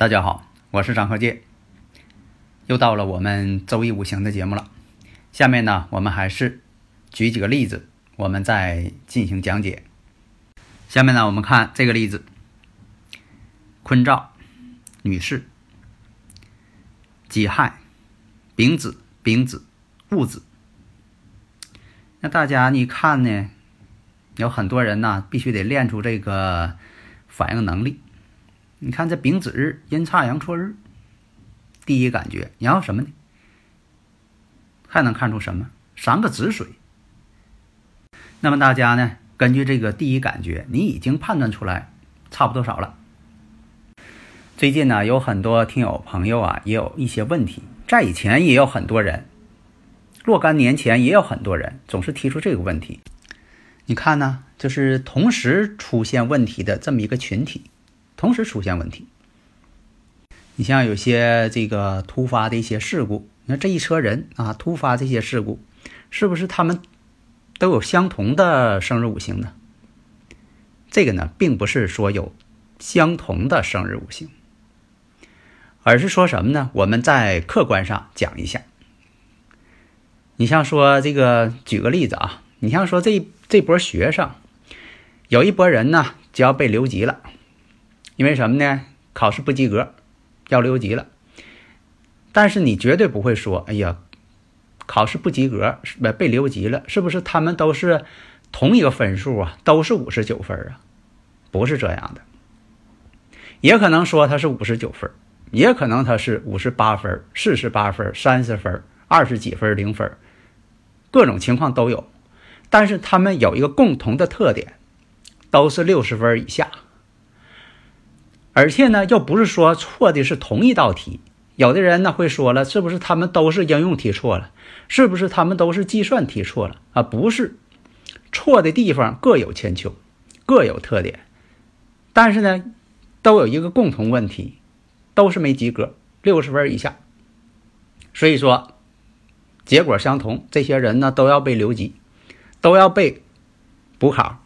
大家好，我是张鹤剑，又到了我们周易五行的节目了。下面呢，我们还是举几个例子，我们再进行讲解。下面呢，我们看这个例子：坤兆，女士，己亥，丙子，丙子，戊子。那大家你看呢？有很多人呢，必须得练出这个反应能力。你看这丙子日阴差阳错日，第一感觉，然后什么呢？还能看出什么？三个子水。那么大家呢，根据这个第一感觉，你已经判断出来差不多少了。最近呢，有很多听友朋友啊，也有一些问题，在以前也有很多人，若干年前也有很多人总是提出这个问题。你看呢，就是同时出现问题的这么一个群体。同时出现问题，你像有些这个突发的一些事故，你看这一车人啊，突发这些事故，是不是他们都有相同的生日五行呢？这个呢，并不是说有相同的生日五行，而是说什么呢？我们在客观上讲一下。你像说这个，举个例子啊，你像说这这波学生，有一波人呢就要被留级了。因为什么呢？考试不及格，要留级了。但是你绝对不会说：“哎呀，考试不及格，被被留级了，是不是他们都是同一个分数啊？都是五十九分啊？”不是这样的，也可能说他是五十九分，也可能他是五十八分、四十八分、三十分、二十几分、零分，各种情况都有。但是他们有一个共同的特点，都是六十分以下。而且呢，又不是说错的是同一道题，有的人呢会说了，是不是他们都是应用题错了？是不是他们都是计算题错了？啊，不是，错的地方各有千秋，各有特点，但是呢，都有一个共同问题，都是没及格，六十分以下。所以说，结果相同，这些人呢都要被留级，都要被补考，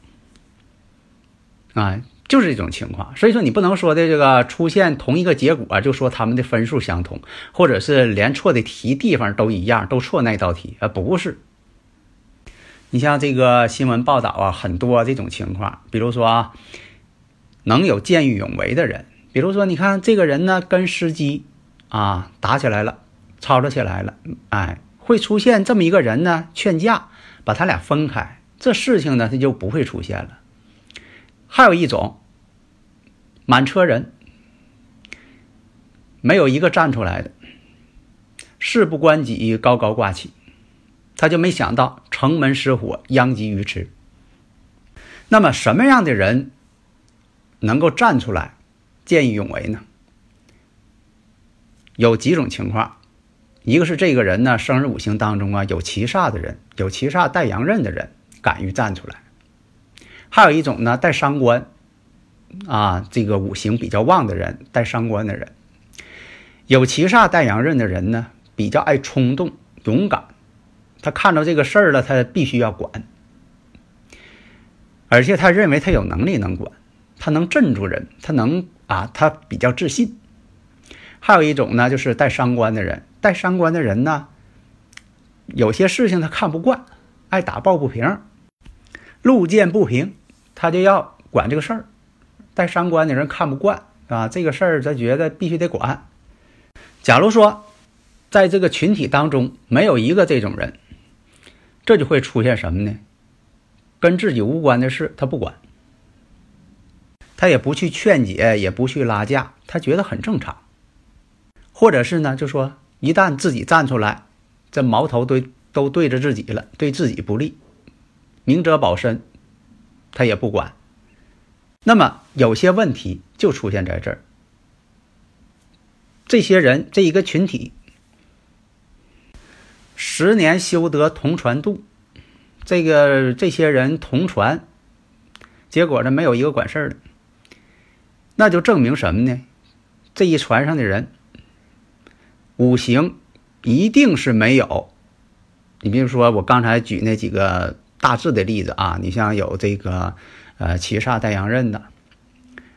啊。就是这种情况，所以说你不能说的这个出现同一个结果，就说他们的分数相同，或者是连错的题地方都一样，都错那道题啊，不是。你像这个新闻报道啊，很多这种情况，比如说啊，能有见义勇为的人，比如说你看这个人呢跟司机啊打起来了，吵吵起来了，哎，会出现这么一个人呢劝架，把他俩分开，这事情呢他就不会出现了。还有一种，满车人，没有一个站出来的，事不关己，高高挂起，他就没想到城门失火，殃及鱼池。那么，什么样的人能够站出来见义勇为呢？有几种情况，一个是这个人呢，生日五行当中啊有七煞的人，有七煞带阳刃的人，敢于站出来。还有一种呢，带伤官，啊，这个五行比较旺的人，带伤官的人，有七煞带阳刃的人呢，比较爱冲动、勇敢，他看到这个事儿了，他必须要管，而且他认为他有能力能管，他能镇住人，他能啊，他比较自信。还有一种呢，就是带伤官的人，带伤官的人呢，有些事情他看不惯，爱打抱不平，路见不平。他就要管这个事儿，带伤官的人看不惯啊，这个事儿他觉得必须得管。假如说，在这个群体当中没有一个这种人，这就会出现什么呢？跟自己无关的事他不管，他也不去劝解，也不去拉架，他觉得很正常。或者是呢，就说一旦自己站出来，这矛头对都对着自己了，对自己不利，明哲保身，他也不管。那么有些问题就出现在这儿。这些人这一个群体，十年修得同船渡，这个这些人同船，结果呢没有一个管事儿的，那就证明什么呢？这一船上的人，五行一定是没有。你比如说我刚才举那几个大致的例子啊，你像有这个呃七煞带阳刃的，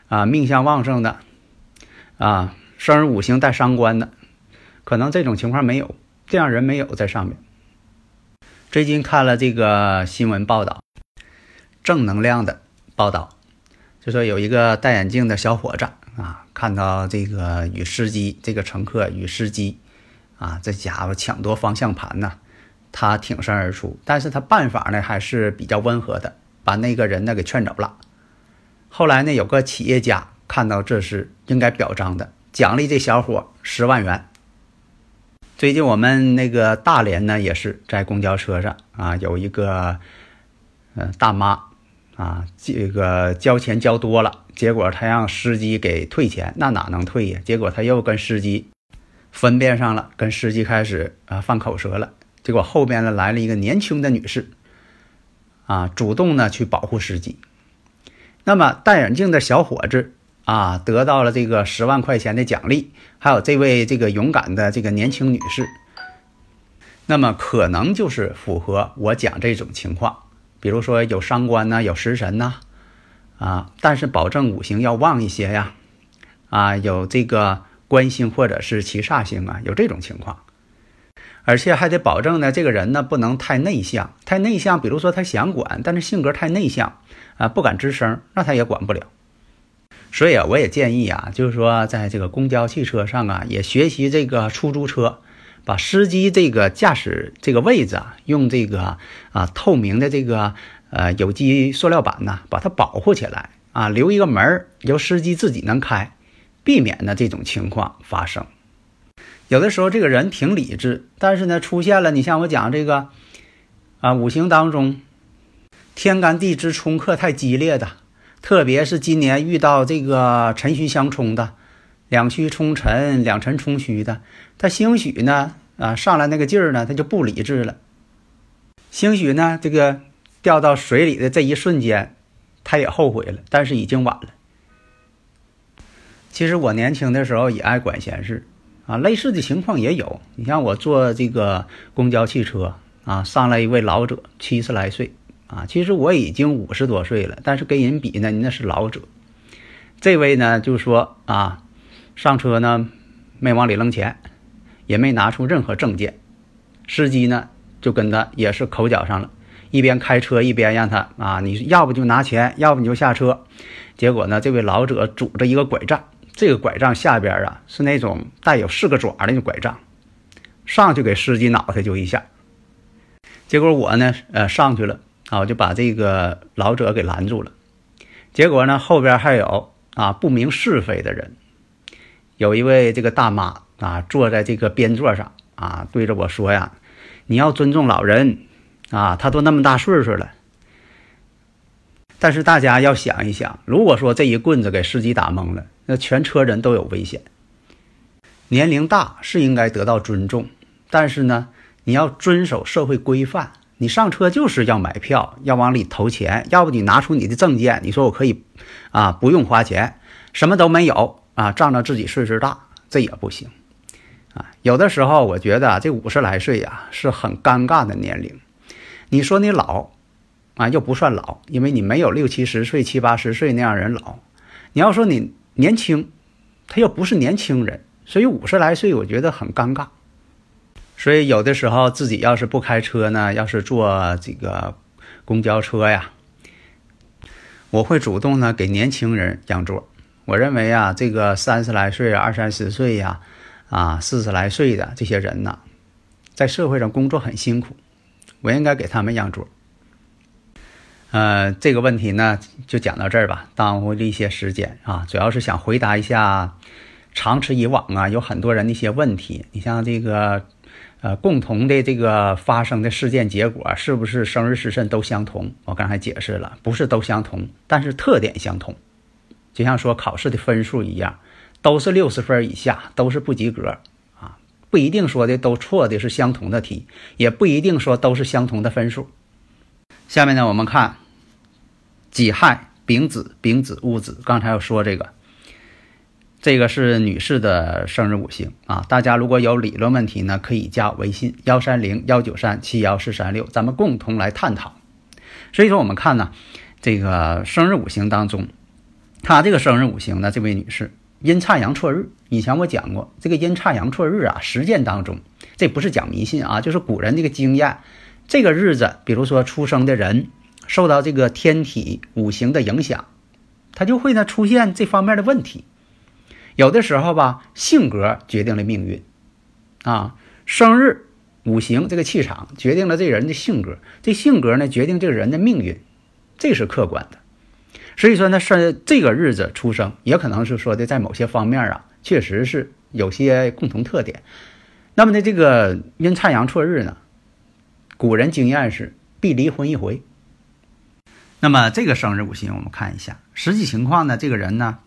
啊命相旺盛的，啊。生日五行带伤官的，可能这种情况没有，这样人没有在上面。最近看了这个新闻报道，正能量的报道，就说有一个戴眼镜的小伙子啊，看到这个与司机这个乘客与司机啊，这家伙抢夺方向盘呢，他挺身而出，但是他办法呢还是比较温和的，把那个人呢给劝走了。后来呢，有个企业家看到这是应该表彰的。奖励这小伙十万元。最近我们那个大连呢，也是在公交车上啊，有一个呃大妈啊，这个交钱交多了，结果他让司机给退钱，那哪能退呀？结果他又跟司机分辨上了，跟司机开始啊放口舌了。结果后边呢来了一个年轻的女士啊，主动呢去保护司机。那么戴眼镜的小伙子。啊，得到了这个十万块钱的奖励，还有这位这个勇敢的这个年轻女士，那么可能就是符合我讲这种情况，比如说有伤官呐，有食神呐，啊，但是保证五行要旺一些呀，啊，有这个官星或者是七煞星啊，有这种情况，而且还得保证呢，这个人呢不能太内向，太内向，比如说他想管，但是性格太内向啊，不敢吱声，那他也管不了。所以啊，我也建议啊，就是说，在这个公交汽车上啊，也学习这个出租车，把司机这个驾驶这个位置啊，用这个啊透明的这个呃有机塑料板呢，把它保护起来啊，留一个门，由司机自己能开，避免呢这种情况发生。有的时候这个人挺理智，但是呢出现了，你像我讲这个啊五行当中天干地支冲克太激烈的。特别是今年遇到这个辰戌相冲的，两戌冲辰，两辰冲戌的，他兴许呢啊上来那个劲儿呢，他就不理智了。兴许呢这个掉到水里的这一瞬间，他也后悔了，但是已经晚了。其实我年轻的时候也爱管闲事啊，类似的情况也有。你像我坐这个公交汽车啊，上来一位老者，七十来岁。啊，其实我已经五十多岁了，但是跟人比呢，那是老者。这位呢，就说啊，上车呢没往里扔钱，也没拿出任何证件。司机呢就跟他也是口角上了，一边开车一边让他啊，你要不就拿钱，要不你就下车。结果呢，这位老者拄着一个拐杖，这个拐杖下边啊是那种带有四个爪的那种拐杖，上去给司机脑袋就一下。结果我呢，呃，上去了。啊，我就把这个老者给拦住了，结果呢，后边还有啊不明是非的人，有一位这个大妈啊坐在这个边座上啊，对着我说呀：“你要尊重老人啊，他都那么大岁数了。”但是大家要想一想，如果说这一棍子给司机打懵了，那全车人都有危险。年龄大是应该得到尊重，但是呢，你要遵守社会规范。你上车就是要买票，要往里投钱，要不你拿出你的证件，你说我可以，啊，不用花钱，什么都没有啊，仗着自己岁数大，这也不行，啊，有的时候我觉得这五十来岁呀是很尴尬的年龄，你说你老，啊，又不算老，因为你没有六七十岁、七八十岁那样人老，你要说你年轻，他又不是年轻人，所以五十来岁我觉得很尴尬。所以有的时候自己要是不开车呢，要是坐这个公交车呀，我会主动呢给年轻人让座。我认为啊，这个三十来岁、二三十岁呀，啊四十来岁的这些人呢，在社会上工作很辛苦，我应该给他们让座。呃，这个问题呢就讲到这儿吧，耽误了一些时间啊，主要是想回答一下长此以往啊有很多人的一些问题。你像这个。呃，共同的这个发生的事件结果是不是生日时辰都相同？我刚才解释了，不是都相同，但是特点相同，就像说考试的分数一样，都是六十分以下，都是不及格啊，不一定说的都错的是相同的题，也不一定说都是相同的分数。下面呢，我们看己亥、丙子、丙子、戊子，刚才要说这个。这个是女士的生日五行啊，大家如果有理论问题呢，可以加微信幺三零幺九三七幺四三六，咱们共同来探讨。所以说，我们看呢，这个生日五行当中，她这个生日五行呢，这位女士阴差阳错日。以前我讲过，这个阴差阳错日啊，实践当中，这不是讲迷信啊，就是古人这个经验。这个日子，比如说出生的人受到这个天体五行的影响，他就会呢出现这方面的问题。有的时候吧，性格决定了命运，啊，生日五行这个气场决定了这人的性格，这性格呢决定这个人的命运，这是客观的。所以说呢，是这个日子出生，也可能是说的在某些方面啊，确实是有些共同特点。那么呢，这个阴差阳错日呢，古人经验是必离婚一回。那么这个生日五行我们看一下，实际情况呢，这个人呢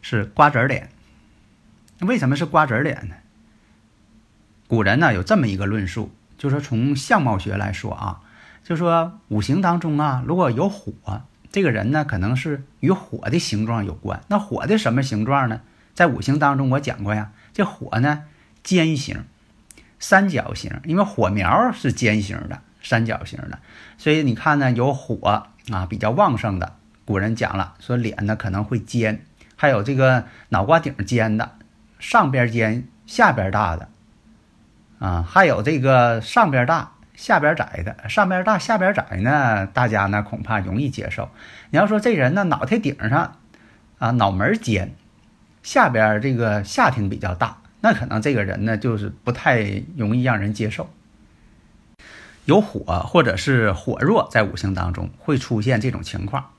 是瓜子脸。为什么是瓜子脸呢？古人呢有这么一个论述，就说从相貌学来说啊，就说五行当中啊，如果有火，这个人呢可能是与火的形状有关。那火的什么形状呢？在五行当中我讲过呀，这火呢尖形、三角形，因为火苗是尖形的、三角形的，所以你看呢有火啊比较旺盛的，古人讲了说脸呢可能会尖，还有这个脑瓜顶尖的。上边尖，下边大的，啊，还有这个上边大，下边窄的。上边大，下边窄呢，大家呢恐怕容易接受。你要说这人呢，脑袋顶上啊，脑门尖，下边这个下庭比较大，那可能这个人呢，就是不太容易让人接受。有火或者是火弱，在五行当中会出现这种情况。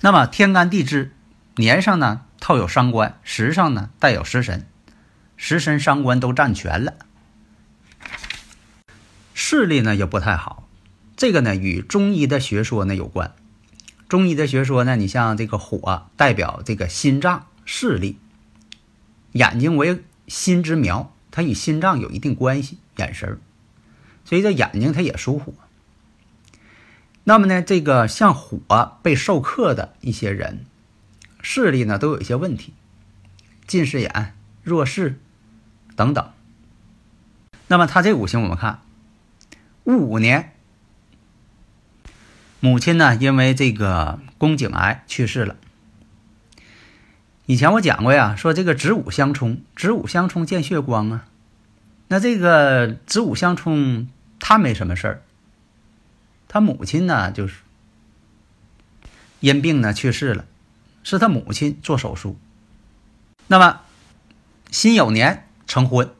那么天干地支年上呢？套有伤官，时上呢带有食神，食神伤官都占全了，视力呢也不太好。这个呢与中医的学说呢有关。中医的学说呢，你像这个火代表这个心脏视力，眼睛为心之苗，它与心脏有一定关系，眼神所以这眼睛它也属火。那么呢，这个像火被受克的一些人。视力呢都有一些问题，近视眼、弱视等等。那么他这五行我们看，戊午年，母亲呢因为这个宫颈癌去世了。以前我讲过呀，说这个子午相冲，子午相冲见血光啊。那这个子午相冲，他没什么事儿，他母亲呢就是因病呢去世了。是他母亲做手术。那么，辛酉年成婚。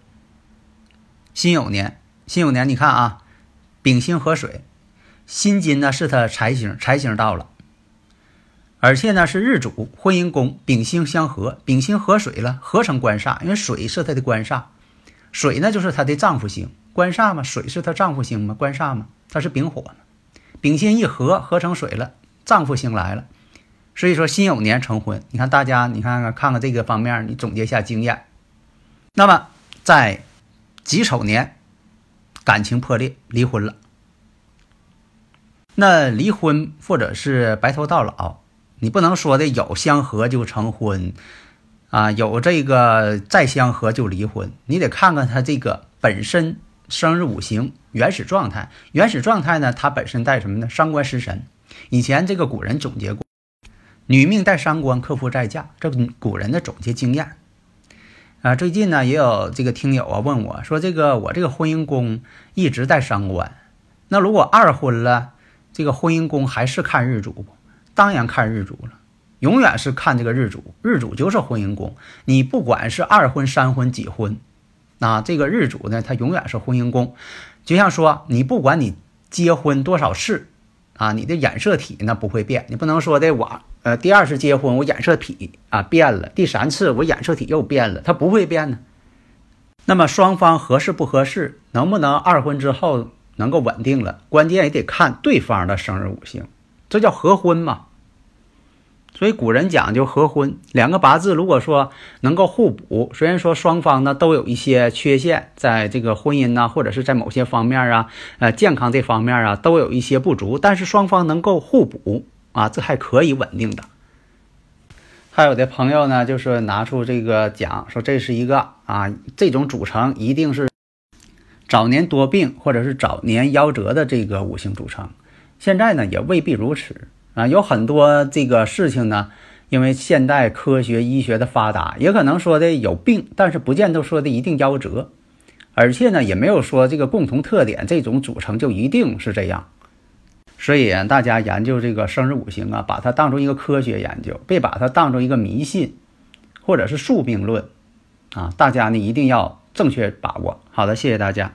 辛酉年，辛酉年，你看啊，丙辛合水，辛金呢是他财星，财星到了，而且呢是日主婚姻宫丙星相合，丙星合水了，合成官煞，因为水是他的官煞，水呢就是他的丈夫星，官煞嘛，水是他丈夫星嘛，官煞嘛，他是丙火嘛，丙辛一合，合成水了，丈夫星来了。所以说辛酉年成婚，你看大家，你看看看看这个方面，你总结一下经验。那么在己丑年，感情破裂，离婚了。那离婚或者是白头到老，你不能说的有相合就成婚啊，有这个再相合就离婚，你得看看他这个本身生日五行原始状态。原始状态呢，它本身带什么呢？伤官食神。以前这个古人总结过。女命带伤官，克夫再嫁，这古人的总结经验啊。最近呢，也有这个听友啊问我说：“这个我这个婚姻宫一直带伤官，那如果二婚了，这个婚姻宫还是看日主不？”当然看日主了，永远是看这个日主，日主就是婚姻宫。你不管是二婚、三婚、几婚，那这个日主呢，它永远是婚姻宫。就像说，你不管你结婚多少次。啊，你的染色体那不会变，你不能说的我，呃，第二次结婚我染色体啊变了，第三次我染色体又变了，它不会变呢。那么双方合适不合适，能不能二婚之后能够稳定了，关键也得看对方的生日五行，这叫合婚嘛。所以古人讲究合婚，两个八字如果说能够互补，虽然说双方呢都有一些缺陷，在这个婚姻呐，或者是在某些方面啊，呃，健康这方面啊，都有一些不足，但是双方能够互补啊，这还可以稳定的。还有的朋友呢，就是拿出这个讲说，这是一个啊，这种组成一定是早年多病或者是早年夭折的这个五行组成，现在呢也未必如此。啊，有很多这个事情呢，因为现代科学医学的发达，也可能说的有病，但是不见得说的一定夭折，而且呢，也没有说这个共同特点，这种组成就一定是这样。所以大家研究这个生日五行啊，把它当成一个科学研究，别把它当成一个迷信或者是宿命论啊！大家呢一定要正确把握。好的，谢谢大家。